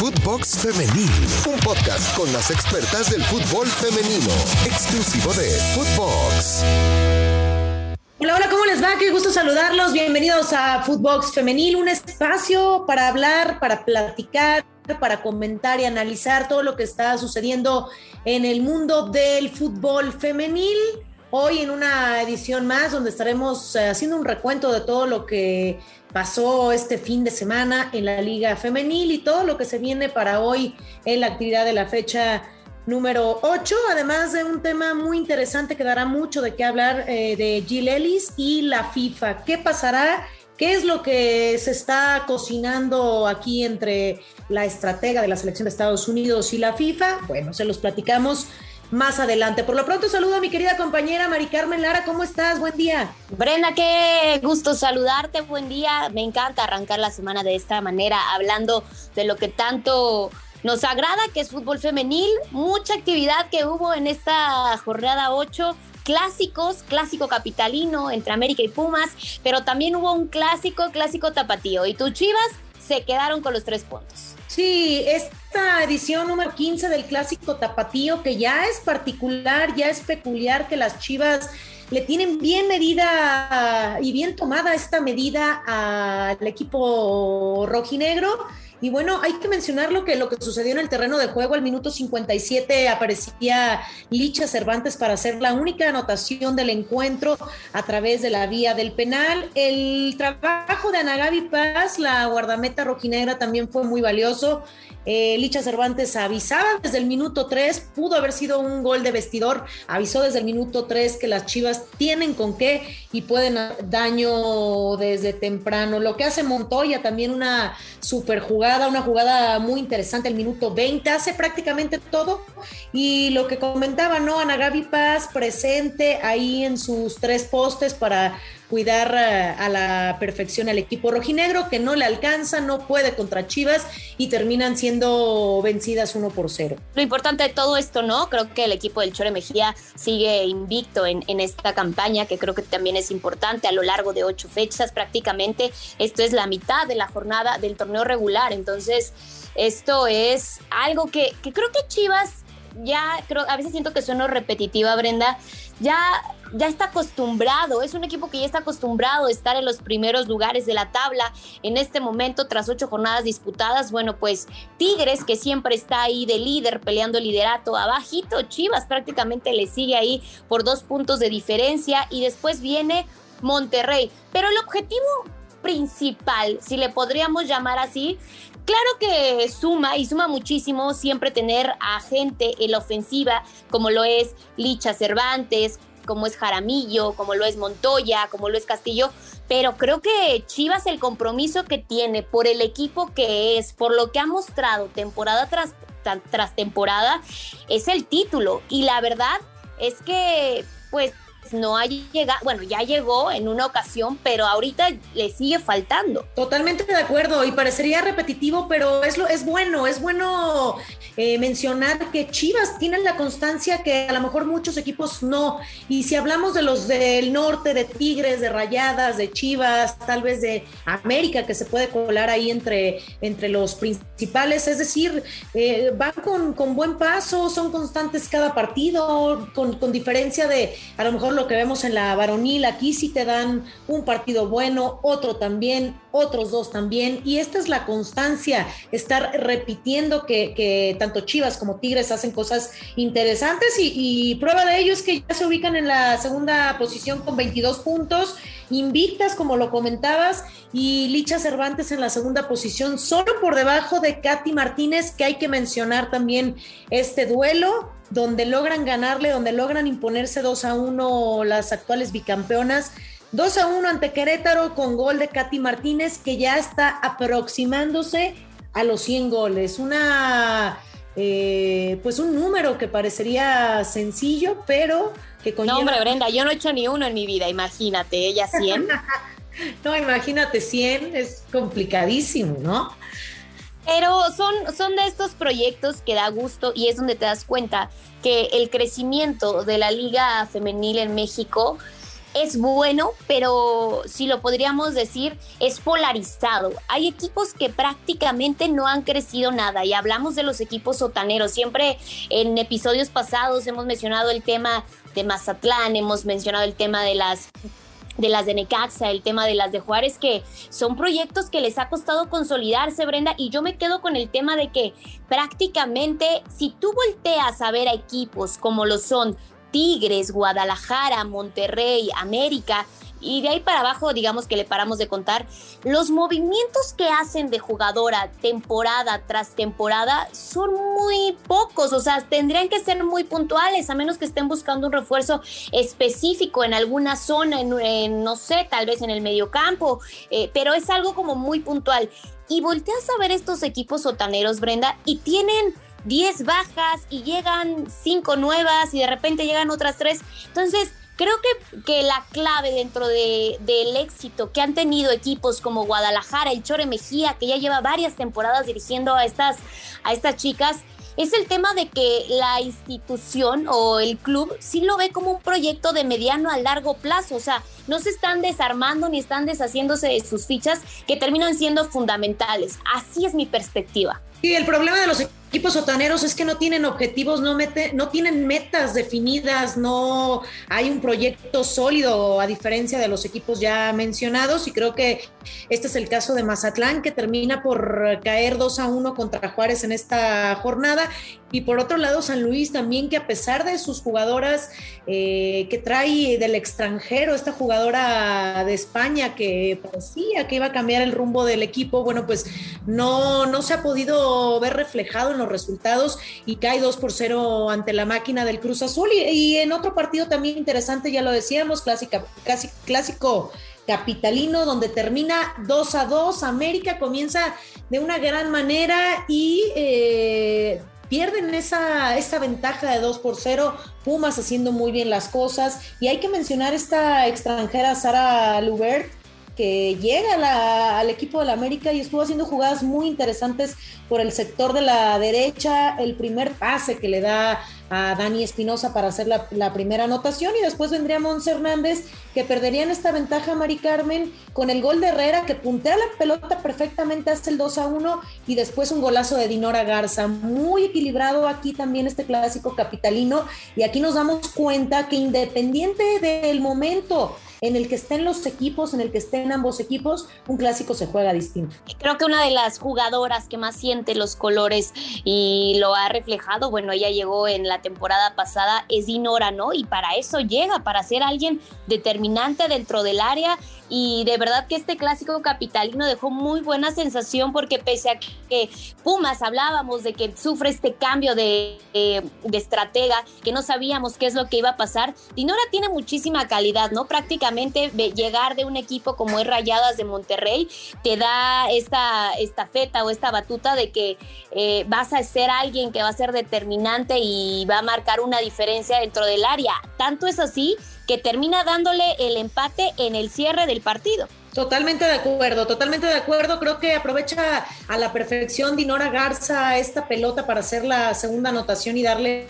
Footbox Femenil, un podcast con las expertas del fútbol femenino, exclusivo de Footbox. Hola, hola, ¿cómo les va? Qué gusto saludarlos. Bienvenidos a Footbox Femenil, un espacio para hablar, para platicar, para comentar y analizar todo lo que está sucediendo en el mundo del fútbol femenil. Hoy en una edición más donde estaremos eh, haciendo un recuento de todo lo que pasó este fin de semana en la Liga Femenil y todo lo que se viene para hoy en la actividad de la fecha número 8, además de un tema muy interesante que dará mucho de qué hablar eh, de Jill Ellis y la FIFA. ¿Qué pasará? ¿Qué es lo que se está cocinando aquí entre la estratega de la selección de Estados Unidos y la FIFA? Bueno, se los platicamos más adelante. Por lo pronto saludo a mi querida compañera Mari Carmen Lara, ¿cómo estás? Buen día. Brenda, qué gusto saludarte, buen día. Me encanta arrancar la semana de esta manera, hablando de lo que tanto nos agrada, que es fútbol femenil. Mucha actividad que hubo en esta jornada 8 clásicos, clásico capitalino entre América y Pumas, pero también hubo un clásico, clásico tapatío. Y tus Chivas se quedaron con los tres puntos. Sí, esta edición número 15 del clásico tapatío, que ya es particular, ya es peculiar que las Chivas le tienen bien medida y bien tomada esta medida al equipo rojinegro y bueno, hay que mencionar lo que, lo que sucedió en el terreno de juego. Al minuto 57 aparecía Licha Cervantes para hacer la única anotación del encuentro a través de la vía del penal. El trabajo de Anagabi Paz, la guardameta rojinegra, también fue muy valioso. Eh, Licha Cervantes avisaba desde el minuto 3, pudo haber sido un gol de vestidor, avisó desde el minuto 3 que las Chivas tienen con qué y pueden daño desde temprano. Lo que hace Montoya también una super jugada, una jugada muy interesante, el minuto 20, hace prácticamente todo. Y lo que comentaba, ¿no? Ana Gaby Paz presente ahí en sus tres postes para cuidar a la perfección al equipo rojinegro, que no le alcanza, no puede contra Chivas y terminan siendo vencidas uno por cero. Lo importante de todo esto, ¿no? Creo que el equipo del Chore Mejía sigue invicto en, en esta campaña, que creo que también es importante a lo largo de ocho fechas prácticamente. Esto es la mitad de la jornada del torneo regular, entonces esto es algo que, que creo que Chivas ya creo, a veces siento que sueno repetitiva, Brenda, ya, ya está acostumbrado, es un equipo que ya está acostumbrado a estar en los primeros lugares de la tabla en este momento tras ocho jornadas disputadas. Bueno, pues Tigres, que siempre está ahí de líder, peleando el liderato abajito, Chivas prácticamente le sigue ahí por dos puntos de diferencia y después viene Monterrey. Pero el objetivo principal, si le podríamos llamar así, Claro que suma y suma muchísimo siempre tener a gente en la ofensiva, como lo es Licha Cervantes, como es Jaramillo, como lo es Montoya, como lo es Castillo, pero creo que Chivas el compromiso que tiene por el equipo que es, por lo que ha mostrado temporada tras, tras temporada, es el título. Y la verdad es que, pues, no ha llegado, bueno, ya llegó en una ocasión, pero ahorita le sigue faltando. Totalmente de acuerdo y parecería repetitivo, pero es, lo, es bueno, es bueno eh, mencionar que Chivas tiene la constancia que a lo mejor muchos equipos no. Y si hablamos de los del norte, de Tigres, de Rayadas, de Chivas, tal vez de América, que se puede colar ahí entre, entre los principales, es decir, eh, van con, con, buen paso, son constantes cada partido, con, con diferencia de a lo mejor lo que vemos en la varonil, aquí sí te dan un partido bueno, otro también, otros dos también, y esta es la constancia, estar repitiendo que, que tanto Chivas como Tigres hacen cosas interesantes y, prueba de ello es que ya se ubican en la segunda posición con 22 puntos, invictas como lo comentabas, y Licha Cervantes en la segunda posición, solo por debajo de Katy Martínez, que hay que mencionar también este duelo donde logran ganarle, donde logran imponerse 2 a 1 las actuales bicampeonas. 2 a 1 ante Querétaro con gol de Katy Martínez que ya está aproximándose a los 100 goles. Una, eh, pues un número que parecería sencillo, pero que con No, hombre, Brenda, yo no he hecho ni uno en mi vida, imagínate, ella 100. no, imagínate 100, es complicadísimo, ¿no? Pero son, son de estos proyectos que da gusto y es donde te das cuenta que el crecimiento de la liga femenil en México es bueno, pero si lo podríamos decir, es polarizado. Hay equipos que prácticamente no han crecido nada y hablamos de los equipos sotaneros. Siempre en episodios pasados hemos mencionado el tema de Mazatlán, hemos mencionado el tema de las de las de Necaxa, el tema de las de Juárez, que son proyectos que les ha costado consolidarse, Brenda, y yo me quedo con el tema de que prácticamente si tú volteas a ver a equipos como lo son Tigres, Guadalajara, Monterrey, América, y de ahí para abajo, digamos que le paramos de contar, los movimientos que hacen de jugadora temporada tras temporada son muy pocos, o sea, tendrían que ser muy puntuales, a menos que estén buscando un refuerzo específico en alguna zona, en, no sé, tal vez en el mediocampo, eh, pero es algo como muy puntual. Y volteas a ver estos equipos sotaneros, Brenda, y tienen 10 bajas y llegan 5 nuevas y de repente llegan otras 3. Entonces, Creo que, que la clave dentro de, del éxito que han tenido equipos como Guadalajara, el Chore Mejía, que ya lleva varias temporadas dirigiendo a estas, a estas chicas, es el tema de que la institución o el club sí lo ve como un proyecto de mediano a largo plazo. O sea, no se están desarmando ni están deshaciéndose de sus fichas que terminan siendo fundamentales. Así es mi perspectiva. Y el problema de los equipos sotaneros es que no tienen objetivos, no, mete, no tienen metas definidas, no hay un proyecto sólido a diferencia de los equipos ya mencionados. Y creo que este es el caso de Mazatlán que termina por caer 2 a 1 contra Juárez en esta jornada. Y por otro lado San Luis también que a pesar de sus jugadoras eh, que trae del extranjero, esta jugadora de España que parecía que iba a cambiar el rumbo del equipo, bueno pues no, no se ha podido ver reflejado en los resultados y cae 2 por 0 ante la máquina del Cruz Azul. Y, en otro partido también interesante, ya lo decíamos, clásica, casi, clásico capitalino, donde termina 2 a 2. América comienza de una gran manera y eh, pierden esa, esa ventaja de 2 por 0. Pumas haciendo muy bien las cosas. Y hay que mencionar esta extranjera, Sara Lubert que llega al equipo de la América y estuvo haciendo jugadas muy interesantes por el sector de la derecha, el primer pase que le da a Dani Espinosa para hacer la, primera anotación y después vendría Mons Hernández que perderían esta ventaja Mari Carmen con el gol de Herrera que puntea la pelota perfectamente hasta el 2 a 1 y después un golazo de Dinora Garza. Muy equilibrado aquí también este clásico capitalino y aquí nos damos cuenta que independiente del momento en el que estén los equipos, en el que estén ambos equipos, un clásico se juega distinto. Creo que una de las jugadoras que más siente los colores y lo ha reflejado, bueno, ella llegó en la temporada pasada, es Dinora, ¿no? Y para eso llega, para ser alguien determinante dentro del área y de verdad que este clásico capitalino dejó muy buena sensación porque pese a que Pumas hablábamos de que sufre este cambio de, de, estratega, que no sabíamos qué es lo que iba a pasar, Dinora tiene muchísima calidad, ¿no? Prácticamente llegar de un equipo como es Rayadas de Monterrey te da esta estafeta o esta batuta de que eh, vas a ser alguien que va a ser determinante y va a marcar una diferencia dentro del área. Tanto es así que termina dándole el empate en el cierre del partido. Totalmente de acuerdo, totalmente de acuerdo. Creo que aprovecha a la perfección Dinora Garza esta pelota para hacer la segunda anotación y darle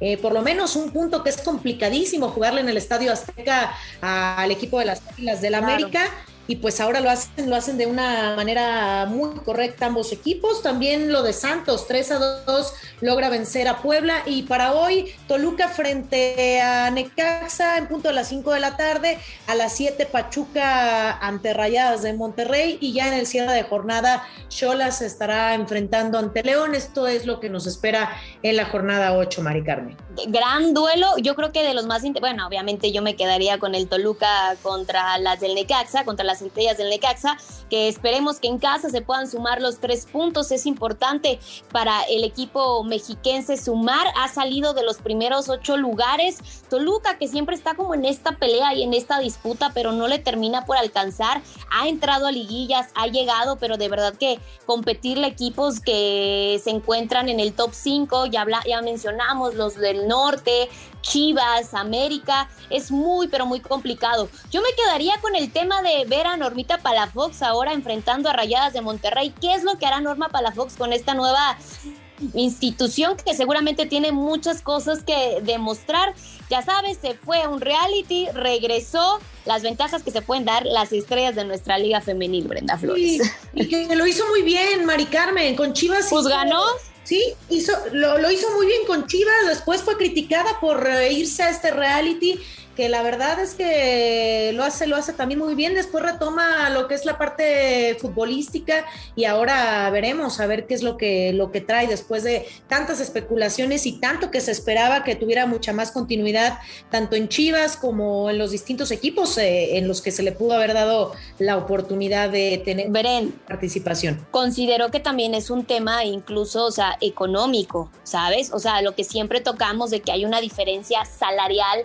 eh, por lo menos un punto que es complicadísimo jugarle en el Estadio Azteca al equipo de las Águilas del la América y pues ahora lo hacen, lo hacen de una manera muy correcta ambos equipos. También lo de Santos, 3 a 2 logra vencer a Puebla y para hoy Toluca frente a Necaxa en punto de las 5 de la tarde, a las 7 Pachuca ante Rayadas de Monterrey y ya en el cierre de jornada Cholas estará enfrentando ante León. Esto es lo que nos espera en la jornada 8, Mari Carmen. Gran duelo, yo creo que de los más, bueno, obviamente yo me quedaría con el Toluca contra las del Necaxa, contra las centellas del Necaxa, que esperemos que en casa se puedan sumar los tres puntos. Es importante para el equipo mexiquense sumar. Ha salido de los primeros ocho lugares. Toluca, que siempre está como en esta pelea y en esta disputa, pero no le termina por alcanzar. Ha entrado a liguillas, ha llegado, pero de verdad que competirle equipos que se encuentran en el top 5, ya, ya mencionamos los del norte, Chivas, América, es muy, pero muy complicado. Yo me quedaría con el tema de ver a Normita Palafox ahora enfrentando a Rayadas de Monterrey. ¿Qué es lo que hará Norma Palafox con esta nueva institución que seguramente tiene muchas cosas que demostrar. Ya sabes, se fue a un reality, regresó, las ventajas que se pueden dar las estrellas de nuestra liga femenil, Brenda Flores. y que lo hizo muy bien, Mari Carmen, con Chivas. Pues ganó. Sí, hizo, lo, lo, hizo muy bien con Chivas, después fue criticada por irse a este reality que la verdad es que lo hace, lo hace también muy bien. Después retoma lo que es la parte futbolística y ahora veremos a ver qué es lo que, lo que trae después de tantas especulaciones y tanto que se esperaba que tuviera mucha más continuidad, tanto en Chivas como en los distintos equipos eh, en los que se le pudo haber dado la oportunidad de tener participación. Considero que también es un tema incluso, o sea, económico, ¿sabes? O sea, lo que siempre tocamos de que hay una diferencia salarial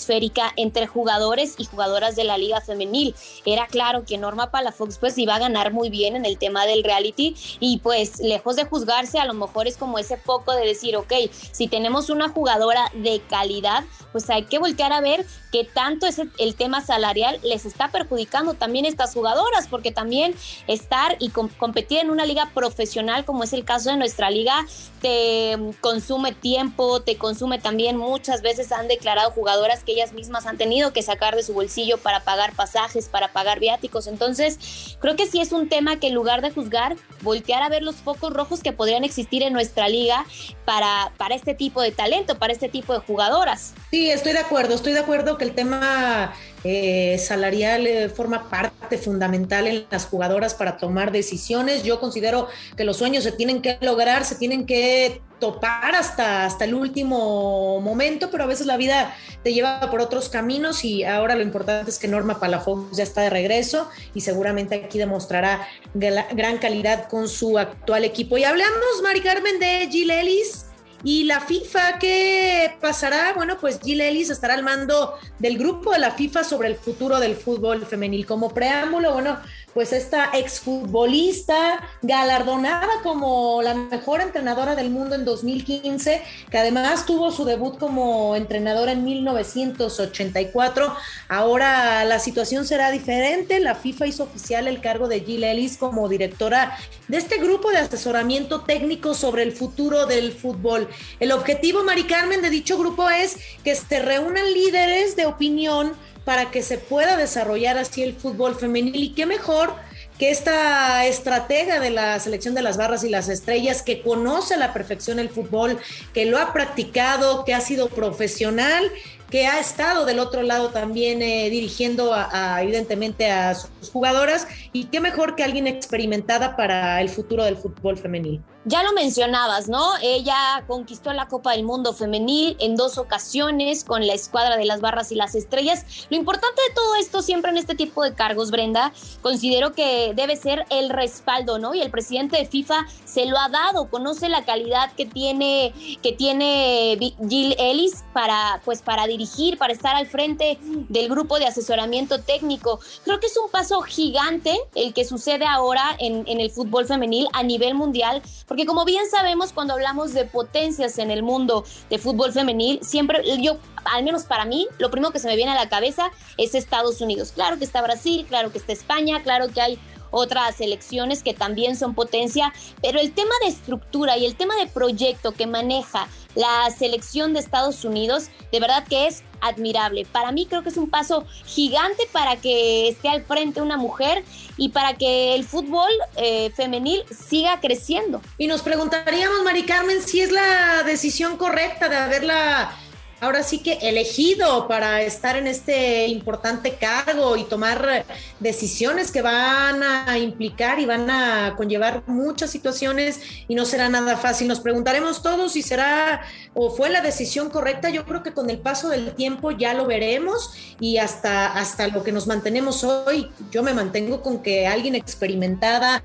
estratosférica entre jugadores y jugadoras de la liga femenil. Era claro que Norma Palafox pues iba a ganar muy bien en el tema del reality y pues lejos de juzgarse a lo mejor es como ese foco de decir, ok, si tenemos una jugadora de calidad, pues hay que voltear a ver que tanto es el tema salarial les está perjudicando también estas jugadoras, porque también estar y competir en una liga profesional como es el caso de nuestra liga, te consume tiempo, te consume también muchas veces han declarado jugadoras que ellas mismas han tenido que sacar de su bolsillo para pagar pasajes, para pagar viáticos. Entonces, creo que sí es un tema que en lugar de juzgar, voltear a ver los focos rojos que podrían existir en nuestra liga para, para este tipo de talento, para este tipo de jugadoras. Sí, estoy de acuerdo, estoy de acuerdo que el tema eh, salarial eh, forma parte fundamental en las jugadoras para tomar decisiones. Yo considero que los sueños se tienen que lograr, se tienen que topar hasta, hasta el último momento, pero a veces la vida te lleva por otros caminos y ahora lo importante es que Norma Palafox ya está de regreso y seguramente aquí demostrará gran calidad con su actual equipo. Y hablamos, Mari Carmen, de Jill Ellis y la FIFA, ¿qué pasará? Bueno, pues Jill Ellis estará al mando del grupo de la FIFA sobre el futuro del fútbol femenil. Como preámbulo, bueno, pues esta exfutbolista galardonada como la mejor entrenadora del mundo en 2015, que además tuvo su debut como entrenadora en 1984. Ahora la situación será diferente. La FIFA hizo oficial el cargo de Jill Ellis como directora de este grupo de asesoramiento técnico sobre el futuro del fútbol. El objetivo, Mari Carmen, de dicho grupo es que se reúnan líderes de opinión para que se pueda desarrollar así el fútbol femenil. Y qué mejor que esta estratega de la selección de las barras y las estrellas, que conoce a la perfección el fútbol, que lo ha practicado, que ha sido profesional, que ha estado del otro lado también eh, dirigiendo evidentemente a sus jugadoras, y qué mejor que alguien experimentada para el futuro del fútbol femenil. Ya lo mencionabas, ¿no? Ella conquistó la Copa del Mundo femenil en dos ocasiones con la escuadra de las barras y las estrellas. Lo importante de todo esto siempre en este tipo de cargos, Brenda, considero que debe ser el respaldo, ¿no? Y el presidente de FIFA se lo ha dado, conoce la calidad que tiene que tiene Jill Ellis para pues para dirigir, para estar al frente del grupo de asesoramiento técnico. Creo que es un paso gigante el que sucede ahora en, en el fútbol femenil a nivel mundial porque como bien sabemos, cuando hablamos de potencias en el mundo de fútbol femenil, siempre yo, al menos para mí, lo primero que se me viene a la cabeza es Estados Unidos. Claro que está Brasil, claro que está España, claro que hay otras selecciones que también son potencia, pero el tema de estructura y el tema de proyecto que maneja la selección de Estados Unidos, de verdad que es admirable. Para mí creo que es un paso gigante para que esté al frente una mujer y para que el fútbol eh, femenil siga creciendo. Y nos preguntaríamos, Mari Carmen, si es la decisión correcta de haberla ahora sí que elegido para estar en este importante cargo y tomar decisiones que van a implicar y van a conllevar muchas situaciones y no será nada fácil. Nos preguntaremos todos si será o fue la decisión correcta. Yo creo que con el paso del tiempo ya lo veremos y hasta, hasta lo que nos mantenemos hoy, yo me mantengo con que alguien experimentada,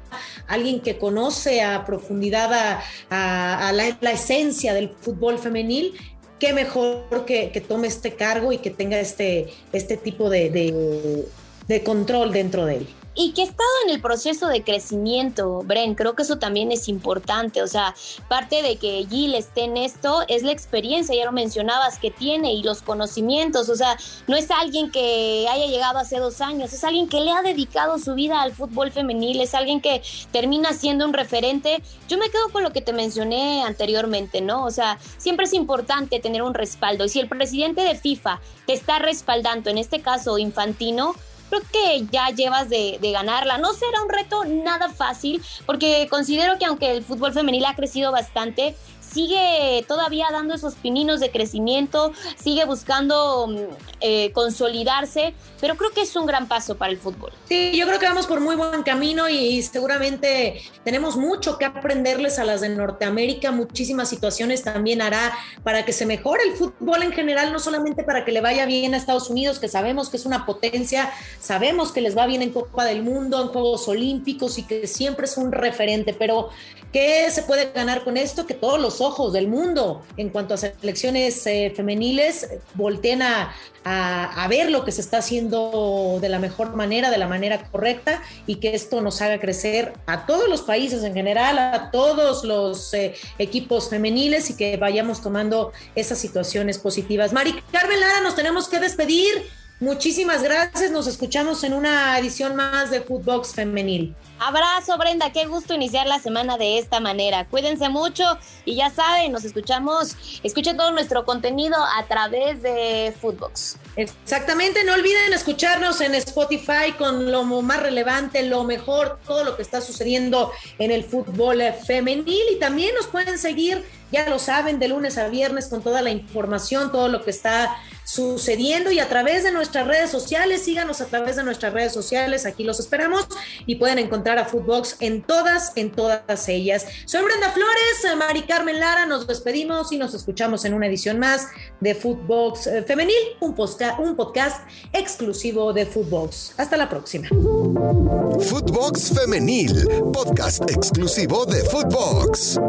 alguien que conoce a profundidad a, la, la esencia del fútbol femenil, qué mejor que, tome este cargo y que tenga este, este tipo de, de control dentro de él. Y que ha estado en el proceso de crecimiento, Bren, creo que eso también es importante, o sea, parte de que Gil esté en esto es la experiencia, ya lo mencionabas, que tiene y los conocimientos, o sea, no es alguien que haya llegado hace dos años, es alguien que le ha dedicado su vida al fútbol femenil, es alguien que termina siendo un referente. Yo me quedo con lo que te mencioné anteriormente, ¿no? O sea, siempre es importante tener un respaldo y si el presidente de FIFA te está respaldando, en este caso Infantino, creo que ya llevas de, ganarla. No será un reto nada fácil, porque considero que aunque el fútbol femenil ha crecido bastante, sigue todavía dando esos pininos de crecimiento, sigue buscando mm, eh, consolidarse, pero creo que es un gran paso para el fútbol. Sí, yo creo que vamos por muy buen camino y seguramente tenemos mucho que aprenderles a las de Norteamérica, muchísimas situaciones también hará para que se mejore el fútbol en general, no solamente para que le vaya bien a Estados Unidos, que sabemos que es una potencia, sabemos que les va bien en Copa del Mundo, en Juegos Olímpicos y que siempre es un referente, pero ¿qué se puede ganar con esto? Que todos los ojos del mundo en cuanto a selecciones eh, femeniles volteen a, ver lo que se está haciendo de la mejor manera, de la manera correcta y que esto nos haga crecer a todos los países en general, a todos los eh, equipos femeniles y que vayamos tomando esas situaciones positivas. Mari Carmen Lara, nos tenemos que despedir. Muchísimas gracias. Nos escuchamos en una edición más de Footbox Femenil. Abrazo, Brenda. Qué gusto iniciar la semana de esta manera. Cuídense mucho y ya saben, nos escuchamos. Escuchen todo nuestro contenido a través de Footbox. Exactamente. No olviden escucharnos en Spotify con lo más relevante, lo mejor, todo lo que está sucediendo en el fútbol femenil. Y también nos pueden seguir, ya lo saben, de lunes a viernes con toda la información, todo lo que está sucediendo y a través de nuestras redes sociales, síganos a través de nuestras redes sociales, aquí los esperamos y pueden encontrar a Footbox en todas, en todas ellas. Soy Brenda Flores, Mari Carmen Lara, nos despedimos y nos escuchamos en una edición más de Footbox eh, Femenil, un, podcast, un podcast exclusivo de Footbox. Hasta la próxima. Footbox Femenil, podcast exclusivo de Footbox.